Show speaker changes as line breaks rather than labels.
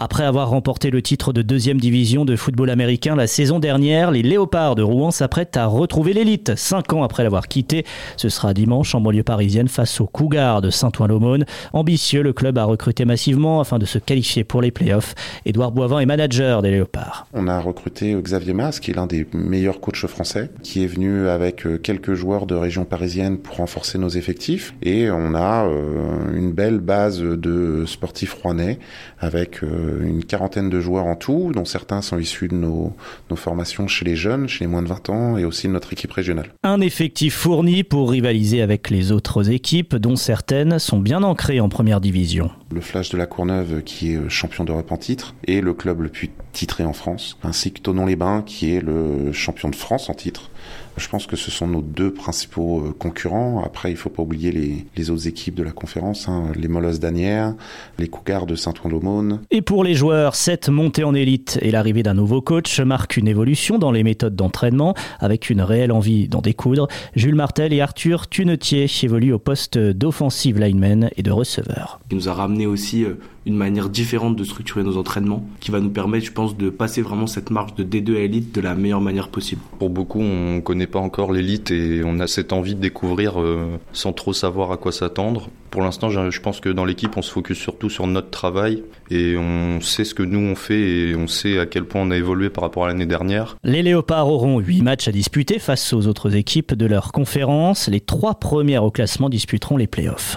Après avoir remporté le titre de deuxième division de football américain la saison dernière, les Léopards de Rouen s'apprêtent à retrouver l'élite. Cinq ans après l'avoir quitté, ce sera dimanche en banlieue parisienne face aux Cougars de Saint-Ouen-l'Aumône. Ambitieux, le club a recruté massivement afin de se qualifier pour les playoffs. Édouard Boivin est manager des Léopards.
On a recruté Xavier Mas, qui est l'un des meilleurs coachs français, qui est venu avec euh, quelques joueurs de région parisienne pour renforcer nos effectifs. Et on a euh, une belle base de sportifs rouennais avec euh, une quarantaine de joueurs en tout, dont certains sont issus de nos, nos formations chez les jeunes, chez les moins de 20 ans et aussi de notre équipe régionale.
Un effectif fourni pour rivaliser avec les autres équipes, dont certaines sont bien ancrées en première division.
Le Flash de la Courneuve, qui est champion d'Europe en titre, et le club le plus titré en France, ainsi que Tonon-les-Bains, qui est le champion de France en titre. Je pense que ce sont nos deux principaux euh, concurrents. Après, il faut pas oublier les, les autres équipes de la conférence, hein, les Molosses d'Anières, les Cougars de Saint-Ouen-l'Aumône.
Et pour les joueurs, cette montée en élite et l'arrivée d'un nouveau coach marquent une évolution dans les méthodes d'entraînement, avec une réelle envie d'en découdre. Jules Martel et Arthur Tunetier évoluent au poste d'offensive lineman et de receveur.
Il nous a ramené aussi euh, une manière différente de structurer nos entraînements, qui va nous permettre, je pense, de passer vraiment cette marche de D2 à élite de la meilleure manière possible.
Pour beaucoup, on connaît pas encore l'élite et on a cette envie de découvrir euh, sans trop savoir à quoi s'attendre. Pour l'instant, je pense que dans l'équipe, on se focus surtout sur notre travail et on sait ce que nous on fait et on sait à quel point on a évolué par rapport à l'année dernière.
Les Léopards auront 8 matchs à disputer face aux autres équipes de leur conférence. Les trois premières au classement disputeront les playoffs.